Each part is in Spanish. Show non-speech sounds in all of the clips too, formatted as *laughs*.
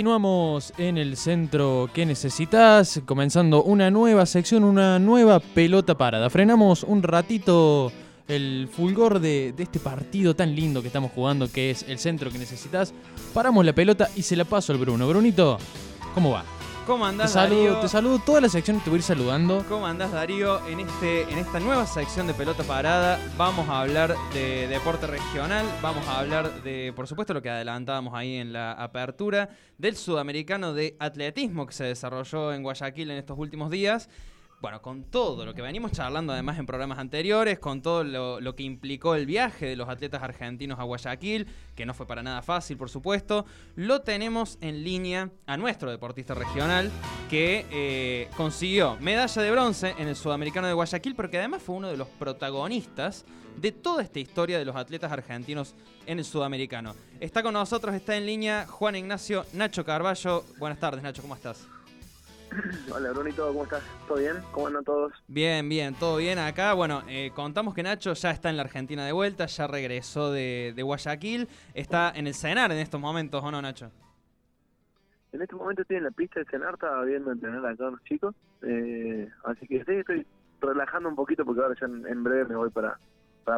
Continuamos en el centro que necesitas, comenzando una nueva sección, una nueva pelota parada. Frenamos un ratito el fulgor de, de este partido tan lindo que estamos jugando, que es el centro que necesitas. Paramos la pelota y se la paso al Bruno. Brunito, ¿cómo va? ¿Cómo Te andás, saludo, Darío? te saludo toda la sección, te voy a ir saludando. ¿Cómo andás, Darío? En, este, en esta nueva sección de Pelota Parada vamos a hablar de deporte regional, vamos a hablar de, por supuesto, lo que adelantábamos ahí en la apertura, del sudamericano de atletismo que se desarrolló en Guayaquil en estos últimos días. Bueno, con todo lo que venimos charlando además en programas anteriores, con todo lo, que implicó el viaje de los atletas argentinos a Guayaquil, que no fue para nada fácil, por supuesto, lo tenemos en línea a nuestro deportista regional que eh, consiguió medalla de bronce en el Sudamericano de Guayaquil, pero que además fue uno de los protagonistas de toda esta historia de los atletas argentinos en el Sudamericano. Está con nosotros, está en línea Juan Ignacio Nacho Carballo. Buenas tardes, Nacho, ¿cómo estás? *laughs* Hola Brunito, ¿cómo estás? ¿Todo bien? ¿Cómo andan todos? Bien, bien, todo bien acá. Bueno, eh, contamos que Nacho ya está en la Argentina de vuelta, ya regresó de, de Guayaquil, está en el cenar en estos momentos, ¿o no, Nacho? En este momento estoy en la pista de cenar, estaba viendo entrenar acá a los chicos, eh, así que sí, estoy relajando un poquito porque ahora ya en, en breve me voy para,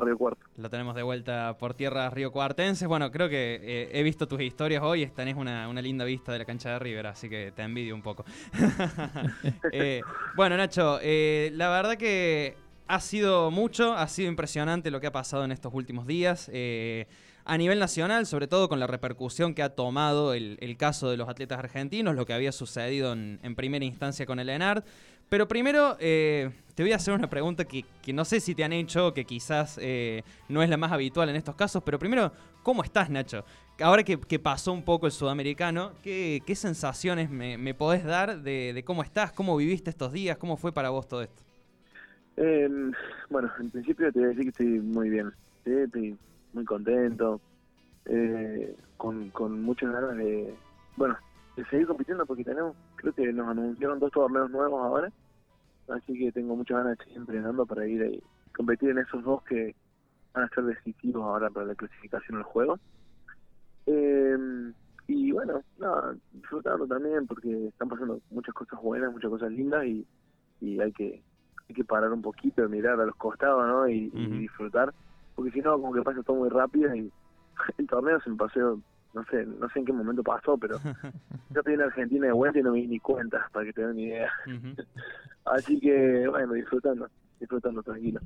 Río Cuarto. Lo tenemos de vuelta por tierras río cuartenses. Bueno, creo que eh, he visto tus historias hoy. Tenés una, una linda vista de la cancha de River, así que te envidio un poco. *laughs* Eh, bueno, Nacho, eh, la verdad que ha sido mucho, ha sido impresionante lo que ha pasado en estos últimos días. a nivel nacional, sobre todo con la repercusión que ha tomado el, el caso de los atletas argentinos, lo que había sucedido en, en primera instancia con el ENARD. Pero primero eh, te voy a hacer una pregunta que, que no sé si te han hecho, que quizás eh, no es la más habitual en estos casos, pero primero, ¿cómo estás, Nacho? Ahora que, que pasó un poco el sudamericano, ¿qué, qué sensaciones me, me podés dar de, cómo estás, cómo viviste estos días, cómo fue para vos todo esto? Eh, bueno, en principio te voy a decir que estoy muy bien, ¿sí? estoy muy contento, eh, con, con muchas ganas de, bueno, de seguir compitiendo porque tenemos, creo que nos anunciaron dos torneos nuevos ahora, así que tengo muchas ganas de seguir entrenando para ir ahí, competir en esos dos que van a ser decisivos ahora para la clasificación al juego. Eh, y bueno, nada, disfrutando también porque están pasando muchas cosas buenas, muchas cosas lindas y, y hay que hay que parar un poquito, mirar a los costados, ¿no? Y, y disfrutar, porque si no, como que pasa todo muy rápido y *laughs* el torneo se me pasó, no sé, no sé en qué momento pasó, pero *laughs* yo estoy en Argentina de vuelta y no me di ni cuenta, para que te den una idea. *laughs* Así que, bueno, disfrutando, disfrutando tranquilo.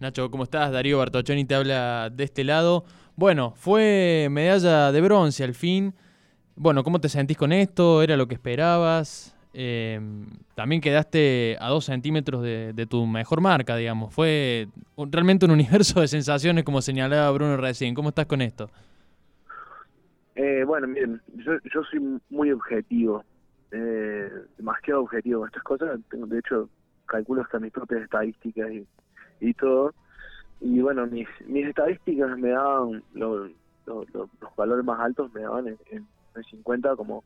Nacho, ¿cómo estás? Darío Bartoccioni te habla de este lado. Bueno, fue medalla de bronce al fin. Bueno, ¿cómo te sentís con esto? ¿Era lo que esperabas? Eh, también quedaste a dos centímetros de, de tu mejor marca, digamos. Fue realmente un universo de sensaciones, como señalaba Bruno recién. ¿Cómo estás con esto? Eh, bueno, miren, yo, yo soy muy objetivo, eh, demasiado objetivo con estas cosas. Tengo, de hecho, calculo hasta mis propias estadísticas y, y todo. Y bueno, mis, mis estadísticas me daban, lo- lo- lo- los valores más altos me daban en, en, en 50 como,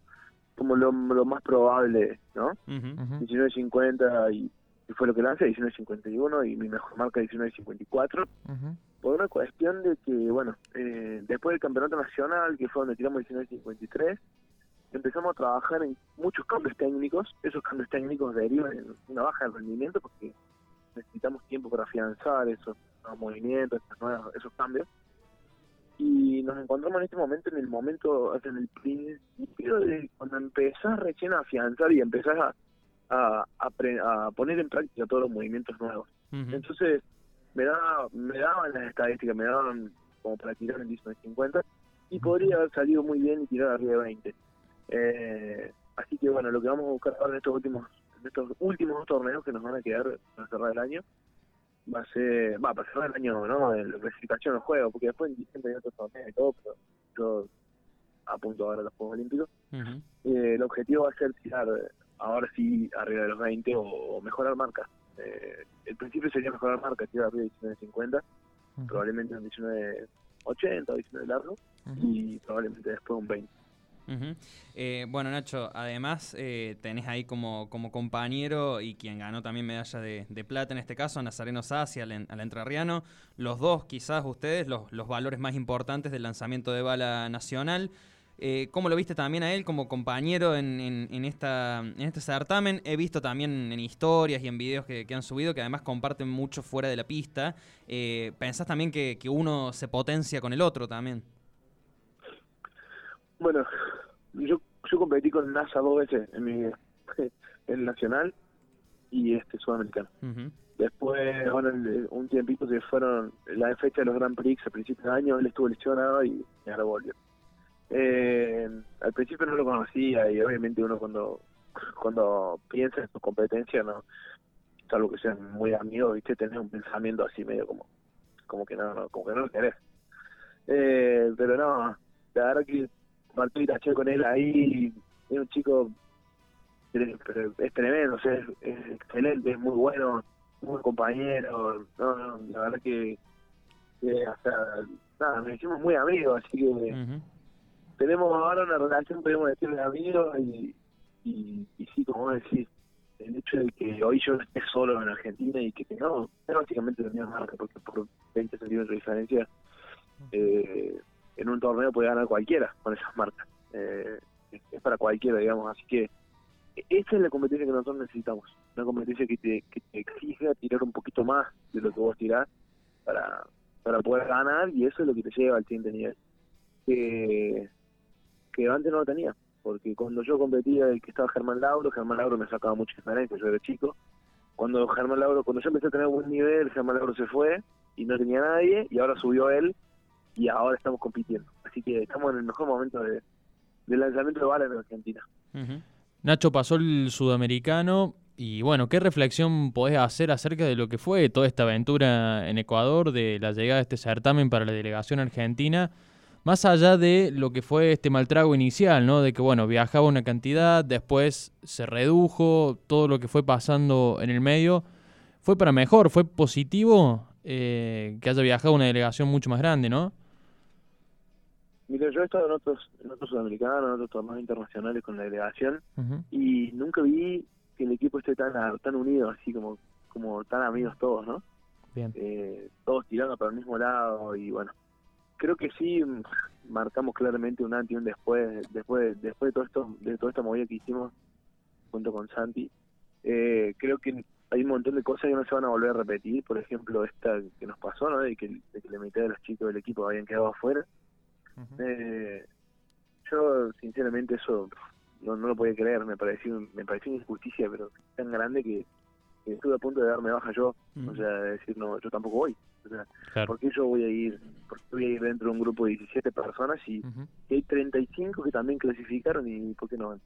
como lo, lo más probable, ¿no? Ujú. Ujú. 19.50 y, y fue lo que lancé, 19.51 y mi mejor marca 19.54 Ujú. Por una cuestión de que, bueno, eh, después del campeonato nacional, que fue donde tiramos 19.53, empezamos a trabajar en muchos cambios técnicos. Esos cambios técnicos derivan en una baja de rendimiento porque necesitamos tiempo para afianzar esos nuevos movimientos, esas nuevas- esos cambios. Y nos encontramos en este momento, en el momento, en el principio de cuando empezás recién a afianzar y empezás a, a, a pre- a poner en práctica todos los movimientos nuevos. Entonces, me, da, me daban las estadísticas, me daban como para tirar en 19.50 y podría haber salido muy bien y tirar arriba de 20. Eh, así que bueno, lo que vamos a buscar ahora en estos últimos en estos últimos dos torneos que nos van a quedar para cerrar el año va a ser, va, para cerrar el año, ¿no? La clasificación del juego, porque después en diciembre hay otros torneos y todo, pero yo apunto ahora a los Juegos Olímpicos. Eh, el objetivo va a ser tirar ahora sí arriba de los 20 o, o mejorar marcas. Eh, el principio sería mejorar marcas, tirar arriba de 19.50, probablemente un 19.80 o 19 largo y probablemente después un 20. Ujú. Eh, bueno, Nacho, además eh, tenés ahí como, como compañero y quien ganó también medalla de, de plata en este caso, Nazareno Sassi al, al entrerriano. Los dos, quizás ustedes, los, los valores más importantes del lanzamiento de bala nacional. Eh, ¿Cómo lo viste también a él como compañero en, en, esta, en este certamen? He visto también en historias y en videos que, han subido que además comparten mucho fuera de la pista. Eh, ¿Pensás también que, uno se potencia con el otro también? Bueno, yo, yo competí con NASA dos veces en mi *laughs* el nacional y este sudamericano. Después, bueno, un tiempito que fueron la fecha de los Grand Prix a principios de año, él estuvo lesionado y ahora volvió. Eh, al principio no lo conocía y obviamente uno cuando cuando piensa en su competencia, no salvo que sean muy amigos, viste, tenés un pensamiento así medio como como que no, como que no lo querés. Eh, pero no, la verdad que Martín taché con él ahí, es un chico es tremendo, es, excelente, es muy bueno, muy compañero, no, no, la verdad que, hasta, nada, nos hicimos muy amigos, así que tenemos ahora una relación, podemos decir, de amigos y, y, sí, como vos decís, el hecho de que hoy yo esté solo en Argentina y que es básicamente la misma marca, porque por 20 centímetros de diferencia, eh, en un torneo puede ganar cualquiera con esas marcas. Eh, es para cualquiera, digamos, así que esa es la competencia que nosotros necesitamos, una competencia que te, que te exija tirar un poquito más de lo que vos tirás para, para poder ganar y eso es lo que te lleva al siguiente nivel. Que, que antes no lo tenía, porque cuando yo competía y que estaba Germán Lauro, Germán Lauro me sacaba mucha diferencia, yo era chico. Cuando Germán Lauro, cuando yo empecé a tener buen nivel, Germán Lauro se fue y no tenía nadie y ahora subió él y ahora estamos compitiendo. Así que estamos en el mejor momento de, lanzamiento de balas en Argentina. Nacho pasó el sudamericano y bueno, ¿qué reflexión podés hacer acerca de lo que fue toda esta aventura en Ecuador, de la llegada de este certamen para la delegación argentina? Más allá de lo que fue este mal trago inicial, ¿no? De que, bueno, viajaba una cantidad, después se redujo, todo lo que fue pasando en el medio, fue para mejor, fue positivo eh, que haya viajado una delegación mucho más grande, ¿no? Mira, yo he estado en otros, en otros sudamericanos, en otros torneos internacionales con la delegación y nunca vi que el equipo esté tan tan unido, así como como tan amigos todos, ¿no? Bien. Eh, todos tirando para el mismo lado y bueno, creo que sí marcamos claramente un antes y un después, después, después de todo esto, de toda esta movida que hicimos junto con Santi. Eh, creo que hay un montón de cosas que no se van a volver a repetir, por ejemplo esta que nos pasó, ¿no? De que, de que la mitad de los chicos del equipo habían quedado afuera eh, yo, sinceramente, eso no, no lo podía creer, me pareció, me pareció una injusticia, pero tan grande que, estuve a punto de darme baja yo, o sea, de decir, no, yo tampoco voy. O sea, ¿por qué yo voy a ir? Porque voy a ir dentro de un grupo de 17 personas y, hay 35 que también clasificaron y ¿por qué no van?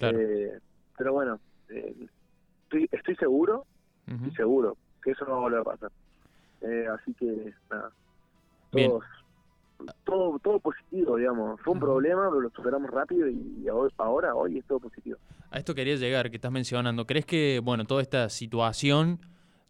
Eh, pero bueno, eh, estoy, estoy seguro, estoy seguro que eso no va a volver a pasar. Eh, así que, nada, todos, todo todo positivo, digamos. Fue un problema, pero lo superamos rápido y ahora, hoy es todo positivo. A esto quería llegar, que estás mencionando. ¿Crees que, bueno, toda esta situación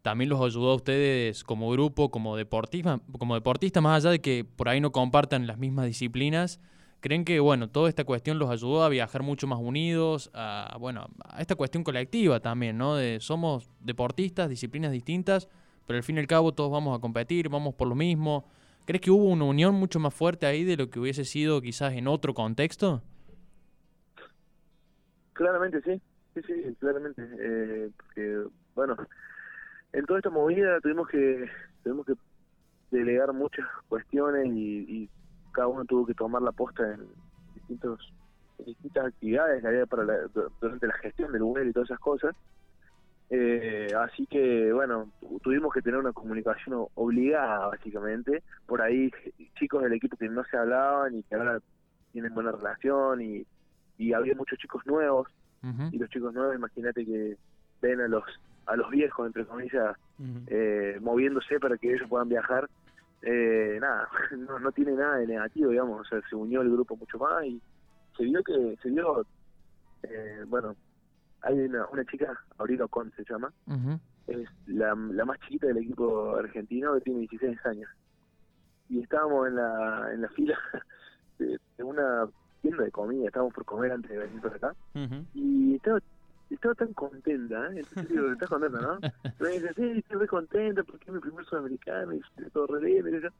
también los ayudó a ustedes como grupo, como deportista, como deportista, más allá de que por ahí no compartan las mismas disciplinas? ¿Creen que, bueno, toda esta cuestión los ayudó a viajar mucho más unidos, a, bueno, a esta cuestión colectiva también, ¿no? De somos deportistas, disciplinas distintas, pero al fin y al cabo todos vamos a competir, vamos por lo mismo. ¿Crees que hubo una unión mucho más fuerte ahí de lo que hubiese sido quizás en otro contexto? Claramente sí, sí, sí, claramente. Eh, porque, bueno, en toda esta movida tuvimos que tuvimos que delegar muchas cuestiones y, cada uno tuvo que tomar la posta en distintos distintas actividades que había para durante la gestión del web y todas esas cosas. Eh, así que, bueno, tuvimos que tener una comunicación obligada, básicamente. Por ahí, chicos del equipo que no se hablaban y que ahora tienen buena relación, y, y había muchos chicos nuevos. Y los chicos nuevos, imagínate que ven a los a los viejos, entre comillas, eh, moviéndose para que ellos puedan viajar. Eh, nada, *laughs* no, no tiene nada de negativo, digamos. O sea, se unió el grupo mucho más y se vio que se vio, eh, bueno, hay una, una chica, Aurora Con se llama, es la, la más chiquita del equipo argentino que tiene 16 años. Y estábamos en la, en la fila *laughs* de, una tienda de comida, estábamos por comer antes de venir por acá, y estaba, estaba tan contenta, ¿eh? Entonces *laughs* digo, ¿estás contenta, no? me dice, sí, estoy muy contenta porque es mi primer sudamericano y todo re bien,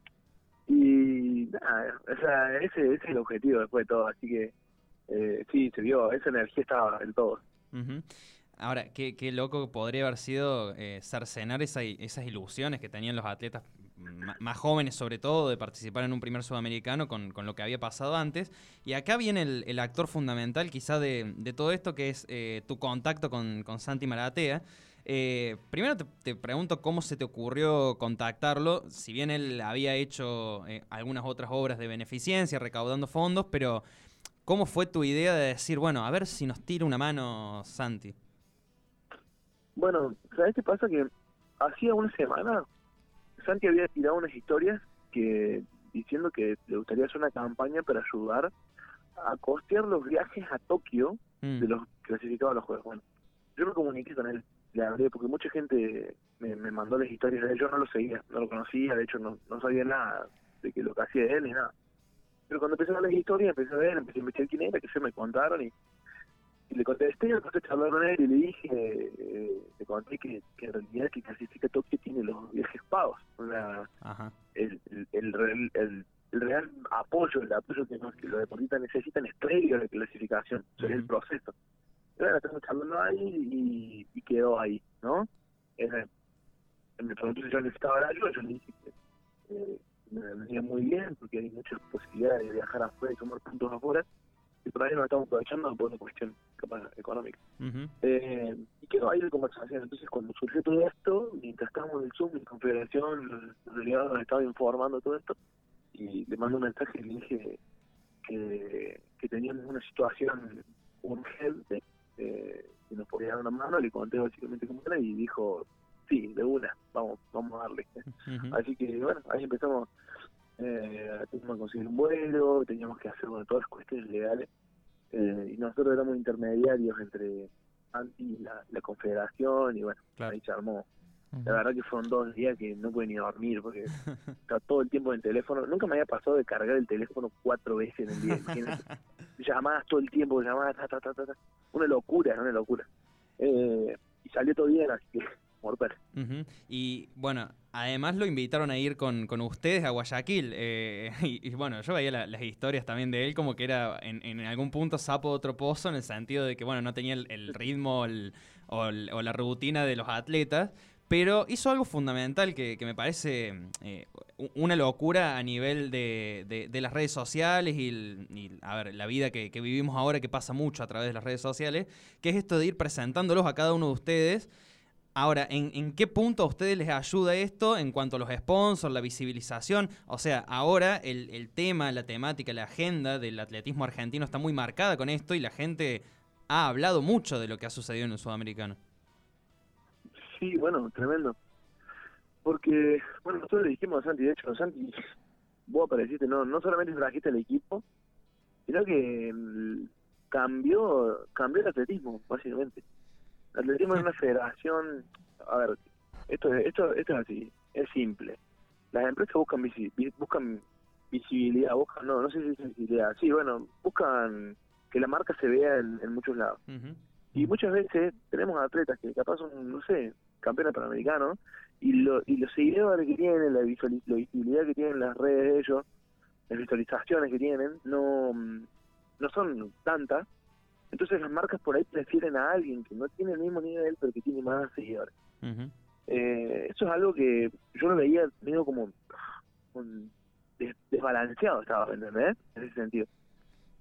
y Y nada, o sea, ese, ese es el objetivo después de todo, así que eh, sí, se vio, esa energía estaba en todo. Ujú. Ahora, qué, qué loco podría haber sido eh, cercenar esa- esas ilusiones que tenían los atletas más jóvenes, sobre todo, de participar en un primer sudamericano con, con lo que había pasado antes. Y acá viene el, actor fundamental, quizá, de, de todo esto, que es eh, tu contacto con, con Santi Maratea. Eh, primero te, te pregunto cómo se te ocurrió contactarlo, si bien él había hecho eh, algunas otras obras de beneficencia, recaudando fondos, pero ¿cómo fue tu idea de decir, bueno, a ver si nos tira una mano Santi? Bueno, ¿sabes qué pasa? Que hacía una semana Santi había tirado unas historias que diciendo que le gustaría hacer una campaña para ayudar a costear los viajes a Tokio Mm. de los clasificados a los Juegos. Bueno, yo me comuniqué con él, le hablé, porque mucha gente me, me mandó las historias de él, yo no lo seguía, no lo conocía, de hecho no, no sabía nada de que lo que hacía él ni nada. Pero cuando empecé a ver las historias, empecé a ver, empecé a investigar quién era, que se me contaron y, y le contesté, le contesté a con él y le dije, eh, le conté que, que en realidad que clasifica Tokio tiene los viajes pagos, sea, Ajá. el, el, el, real- el- real apoyo, el apoyo que, nos- que los deportistas necesitan es previo a la clasificación, sea, es el proceso. Y bueno, estamos charlando ahí y, y quedó ahí, ¿no? Era- me preguntó si yo necesitaba la ayuda, yo le dije que eh, me venía muy bien porque hay muchas posibilidades de viajar afuera y tomar puntos afuera, por ahí no estamos aprovechando por una cuestión capaz económica. Eh, y quedó ahí la conversación. Entonces, cuando surgió todo esto, mientras estábamos en el Zoom, en confederación, los delegados nos estaban informando todo esto, y le mandé un mensaje y le dije que, que teníamos una situación urgente, eh, que nos podía dar una mano, le conté básicamente cómo era y dijo, sí, de una, vamos, vamos a darle. Así que bueno, ahí empezamos, eh, teníamos que conseguir un vuelo, teníamos que hacer bueno, todas las cuestiones legales, eh, y nosotros éramos intermediarios entre Anti y la, la confederación, y bueno, Claro. ahí se armó. La verdad que fueron dos días que no pude ni dormir, porque *laughs* estaba todo el tiempo en el teléfono, nunca me había pasado de cargar el teléfono cuatro veces en el día, imagínate. *laughs* llamadas todo el tiempo, llamadas, ta, ta, ta, ta, una locura, una locura. Eh, y salió todo bien, así que mortal. Y bueno, además lo invitaron a ir con, con ustedes a Guayaquil. eh, *laughs* y, bueno, yo veía la- las historias también de él como que era en, en algún punto sapo de otro pozo en el sentido de que, bueno, no tenía el, ritmo el- o, la rutina de los atletas. Pero hizo algo fundamental que, que me parece eh, una locura a nivel de, de- las redes sociales y, a ver, la vida que vivimos ahora que pasa mucho a través de las redes sociales, que es esto de ir presentándolos a cada uno de ustedes Ahora, ¿en, en qué punto a ustedes les ayuda esto en cuanto a los sponsors, la visibilización? O sea, ahora el, el tema, la temática, la agenda del atletismo argentino está muy marcada con esto y la gente ha hablado mucho de lo que ha sucedido en el sudamericano. Sí, bueno, tremendo. Porque, bueno, nosotros le dijimos a Santi, de hecho, Santi, vos apareciste, no, no solamente trajiste el equipo, sino que mm, cambió, cambió el atletismo, básicamente. Atletismo es una federación, a ver, esto, es- esto, esto es así, es simple. Las empresas buscan visi- vi- buscan visibilidad, buscan, no, no sé si es visibilidad, sí, bueno, buscan que la marca se vea en, en muchos lados. Y muchas veces tenemos atletas que capaz son, no sé, campeones panamericanos, y, lo, y los seguidores que tienen, la, visuali- la visibilidad que tienen las redes de ellos, las visualizaciones que tienen, no, mm, no son tantas. Entonces las marcas por ahí prefieren a alguien que no tiene el mismo nivel, pero que tiene más seguidores. Eh, eso es algo que yo lo veía medio como desbalanceado, estaba, ¿me ¿entendés? En ese sentido.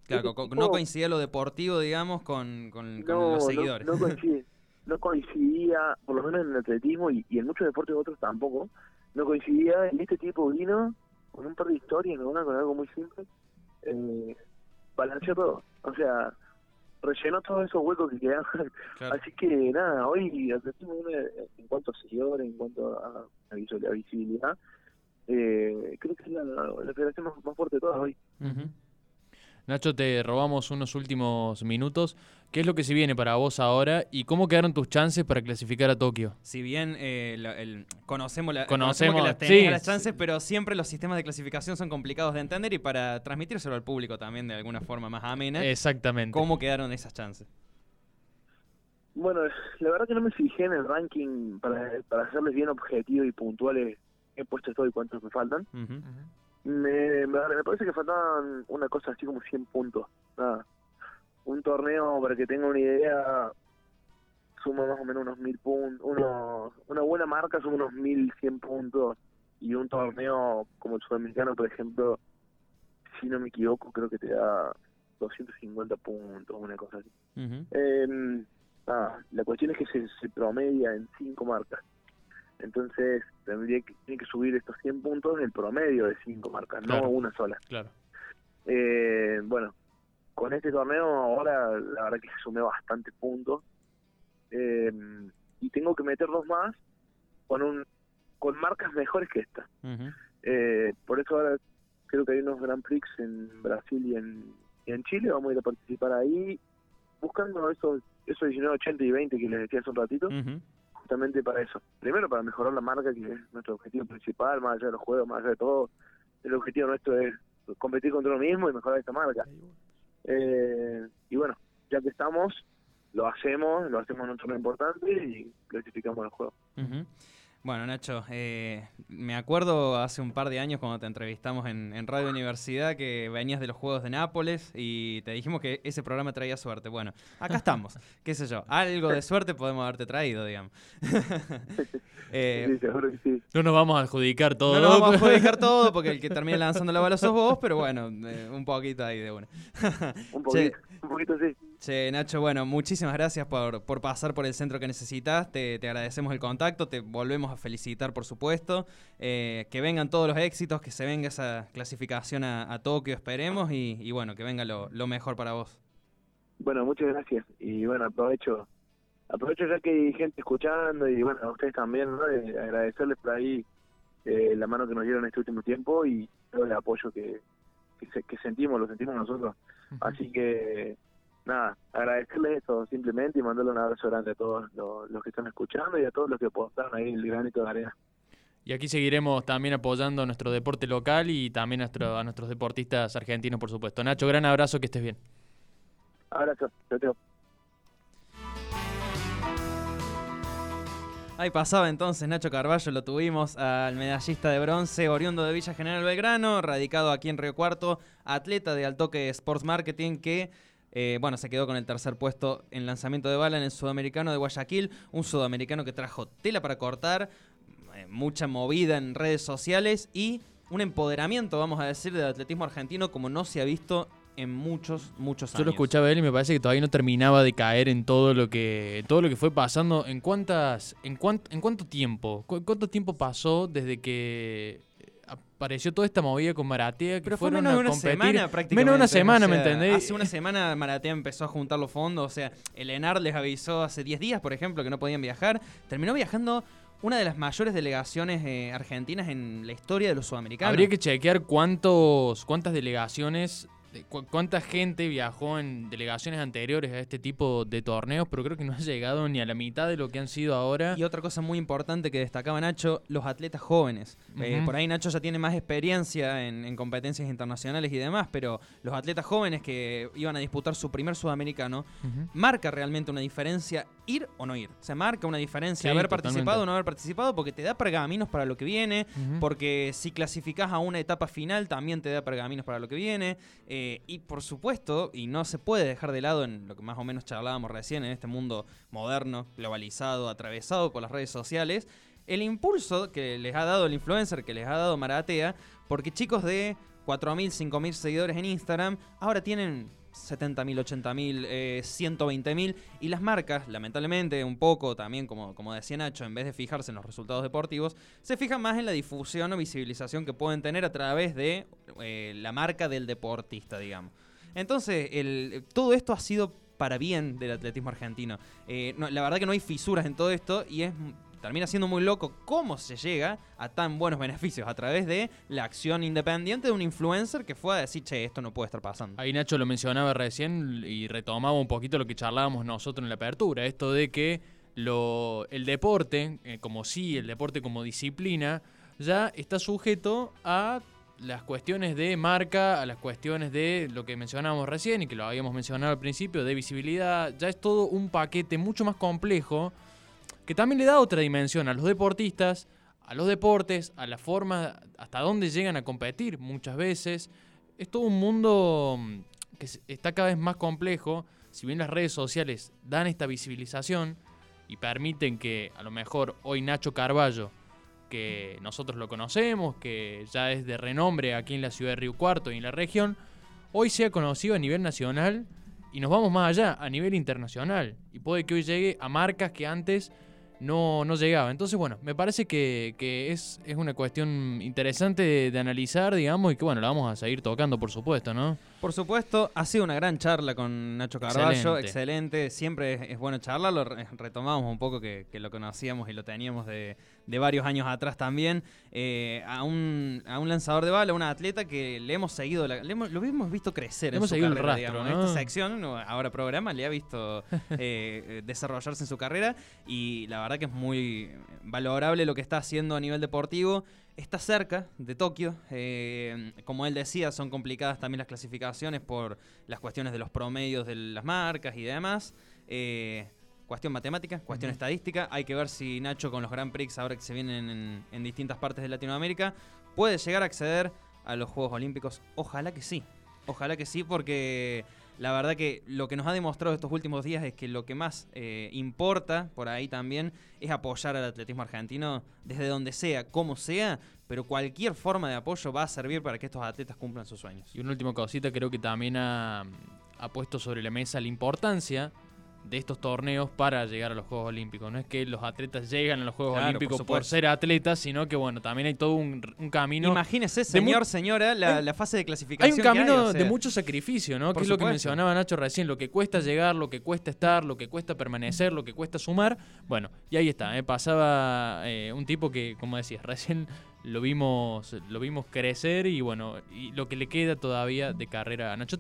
Claro, co- no coincidía lo deportivo, digamos, con, con- con no, los no- seguidores. No, *laughs* coincide, no coincidía, por lo menos en el atletismo y, y en muchos deportes otros tampoco, no coincidía y este tipo vino con un par de historias, ¿no? Una con algo muy simple, eh, balanceó todo, o sea, rellenó todos esos huecos que quedaban. *laughs* Claro. Así que nada, hoy en cuanto a seguidores, en cuanto a, a visu- a visibilidad, eh, creo que es la, la federación más, más fuerte de todas hoy. Ujú. Nacho, te robamos unos últimos minutos. ¿Qué es lo que se viene para vos ahora y cómo quedaron tus chances para clasificar a Tokio? Si bien eh, la- el- conocemos, la, Conocemos, que las tenés sí. a las chances, pero siempre los sistemas de clasificación son complicados de entender y para transmitírselo al público también de alguna forma más amena, Exactamente. ¿cómo quedaron esas chances? Bueno, la verdad que no me fijé en el ranking para, para hacerles bien objetivo y puntuales qué puesto estoy y cuántos me faltan. Ujú. Me, me, me parece que faltaban una cosa así como 100 puntos. Nada. Un torneo, para que tenga una idea, suma más o menos unos 1000 puntos. Unos, una buena marca suma unos 1100 puntos. Y un torneo como el sudamericano, por ejemplo, si no me equivoco, creo que te da 250 puntos, una cosa así. Eh, nada, la cuestión es que se, se promedia en cinco marcas. Entonces, tendría que, tiene que subir estos 100 puntos el promedio de cinco marcas, Claro. no una sola. Claro. Eh, bueno, con este torneo ahora la verdad que sumé bastantes puntos. Eh, y tengo que meter dos más con un con marcas mejores que esta. Eh, por eso ahora creo que hay unos Grand Prix en Brasil y en, y en Chile. Vamos a ir a participar ahí, buscando esos, esos 19, 80 y 20 que les decía hace un ratito. Justamente para eso. Primero para mejorar la marca, que es nuestro objetivo principal, más allá de los juegos, más allá de todo. El objetivo nuestro es competir contra uno mismo y mejorar esta marca. Eh, y bueno, ya que estamos, lo hacemos, lo hacemos en un torneo importante y clasificamos el juego. Ujú. Bueno, Nacho, eh, me acuerdo hace un par de años cuando te entrevistamos en, en Radio Universidad que venías de los Juegos de Nápoles y te dijimos que ese programa traía suerte. Bueno, acá *laughs* estamos, qué sé yo, algo de suerte podemos haberte traído, digamos. *laughs* Eh, sí, sí. No nos vamos a adjudicar todo. no nos vamos a adjudicar *laughs* todo porque el que termina lanzando la bala sos vos, pero bueno, eh, un poquito ahí de una. Un Che. poquito, un poquito sí. Che, Nacho, bueno, muchísimas gracias por, por pasar por el centro que necesitas. Te, te agradecemos el contacto, te volvemos a felicitar, por supuesto. Eh, que vengan todos los éxitos, que se venga esa clasificación a, a Tokio, esperemos, y, y bueno, que venga lo, lo mejor para vos. Bueno, muchas gracias. Y bueno, aprovecho aprovecho ya que hay gente escuchando y bueno, a ustedes también, ¿no? De agradecerles por ahí eh, la mano que nos dieron este último tiempo y todo el apoyo que, que, se- que sentimos, lo sentimos nosotros. Así que, nada, agradecerles eso simplemente y mandarle un abrazo grande a todos los, los que están escuchando y a todos los que apostaron ahí el granito de arena. Y aquí seguiremos también apoyando nuestro deporte local y también a, nuestro- a nuestros deportistas argentinos, por supuesto. Nacho, gran abrazo, que estés bien. Abrazo, chao, chao. Ahí pasaba entonces Nacho Carballo, lo tuvimos al medallista de bronce, oriundo de Villa General Belgrano, radicado aquí en Río Cuarto, atleta de Altoque Sports Marketing que, eh, bueno, se quedó con el tercer puesto en lanzamiento de bala en el sudamericano de Guayaquil, un sudamericano que trajo tela para cortar, eh, mucha movida en redes sociales y un empoderamiento, vamos a decir, del atletismo argentino como no se ha visto en muchos, muchos años. Yo lo escuchaba a él y me parece que todavía no terminaba de caer en todo lo que todo lo que fue pasando. ¿En cuántas en cuánto en cuánto tiempo? ¿Cu- ¿Cuánto tiempo pasó desde que apareció toda esta movida con Maratea que Pero fue fueron menos de a una competir? semana prácticamente. Menos de una o semana, ¿me entendés? Hace una semana Maratea empezó a juntar los fondos. O sea, el ENAR les avisó hace 10 días, por ejemplo, que no podían viajar. Terminó viajando una de las mayores delegaciones eh, argentinas en la historia de los sudamericanos. Habría que chequear cuántos cuántas delegaciones de cu- cuánta gente viajó en delegaciones anteriores a este tipo de torneos, pero creo que no ha llegado ni a la mitad de lo que han sido ahora. Y otra cosa muy importante que destacaba Nacho, los atletas jóvenes. Eh, por ahí Nacho ya tiene más experiencia en, en competencias internacionales y demás, pero los atletas jóvenes que iban a disputar su primer sudamericano, marca realmente una diferencia ir o no ir. Se marca una diferencia Sí, haber totalmente. participado o no haber participado porque te da pergaminos para lo que viene, porque si clasificás a una etapa final también te da pergaminos para lo que viene. eh, y por supuesto, y no se puede dejar de lado en lo que más o menos charlábamos recién, en este mundo moderno, globalizado, atravesado por las redes sociales, el impulso que les ha dado el influencer, que les ha dado Maratea, porque chicos de 4.000, 5.000 seguidores en Instagram ahora tienen 70.000, 80.000, eh, 120.000 y las marcas, lamentablemente, un poco también, como, como decía Nacho, en vez de fijarse en los resultados deportivos, se fijan más en la difusión o visibilización que pueden tener a través de eh, la marca del deportista, digamos. Entonces, el- todo esto ha sido para bien del atletismo argentino. Eh, la verdad que no hay fisuras en todo esto y es termina siendo muy loco cómo se llega a tan buenos *laughs* beneficios a través de la acción independiente de un influencer que fue a decir, che, esto no puede estar pasando. Ahí Nacho lo mencionaba recién y retomaba un poquito lo que charlábamos nosotros en la apertura, esto de que lo, el deporte, eh, como sí, el deporte como disciplina, ya está sujeto a las cuestiones de marca, a las cuestiones de lo que mencionábamos recién y que lo habíamos mencionado al principio, de visibilidad, ya es todo un paquete mucho más complejo que también le da otra dimensión a los deportistas a los deportes, a la forma, hasta dónde llegan a competir muchas veces. Es todo un mundo mm, que está cada vez más complejo. Si bien las redes sociales dan esta visibilización y permiten que a lo mejor hoy Nacho Carballo, que nosotros lo conocemos, que ya es de renombre aquí en la ciudad de Río Cuarto y en la región, hoy sea conocido a nivel nacional y nos vamos más allá, a nivel internacional. Y puede que hoy llegue a marcas que antes no, no llegaba. Entonces, bueno, me parece que, que es, es una cuestión interesante de, de analizar, digamos, y que bueno, la vamos a seguir tocando, por supuesto, ¿no? Por supuesto, ha sido una gran charla con Nacho Carballo, Excelente. excelente, siempre es, es bueno charlarlo, re- retomamos un poco que, que lo conocíamos y lo teníamos de, de varios años atrás también, eh, a, un, a un lanzador de bala, una atleta que le hemos seguido, la- le hemos- lo hemos visto crecer Le en hemos su seguido el carrera, rastro. ¿no? Esta sección, ahora programa, le ha visto eh, eh, desarrollarse en su carrera y la verdad que es muy valorable lo que está haciendo a nivel deportivo. Está cerca de Tokio. eh, como él decía, son complicadas también las clasificaciones por las cuestiones de los promedios de las marcas y demás. Eh, cuestión matemática, cuestión estadística. Hay que ver si Nacho con los Grand Prix, ahora que se vienen en, en distintas partes de Latinoamérica, puede llegar a acceder a los Juegos Olímpicos. Ojalá que sí. Ojalá que sí, porque la verdad que lo que nos ha demostrado estos últimos días es que lo que más eh, importa por ahí también es apoyar al atletismo argentino desde donde sea, como sea, pero cualquier forma de apoyo va a servir para que estos atletas cumplan sus sueños. Y una última cosita, creo que también ha, ha puesto sobre la mesa la importancia de estos torneos para llegar a los Juegos Olímpicos. No es que los atletas llegan a los Juegos Claro, Olímpicos por, ser atletas, sino que bueno, también hay todo un, un camino. Imagínese, señor, señora, la, hay- la fase de Hay clasificación. un que camino o de mucho sacrificio, ¿no? Que es lo que mencionaba Nacho recién, lo que cuesta llegar, lo que cuesta estar, lo que cuesta permanecer, lo que cuesta sumar. Bueno, y ahí está, ¿eh? pasaba eh, un tipo que, como decías, recién lo vimos, lo vimos crecer y bueno, y lo que le queda todavía de carrera a Nacho.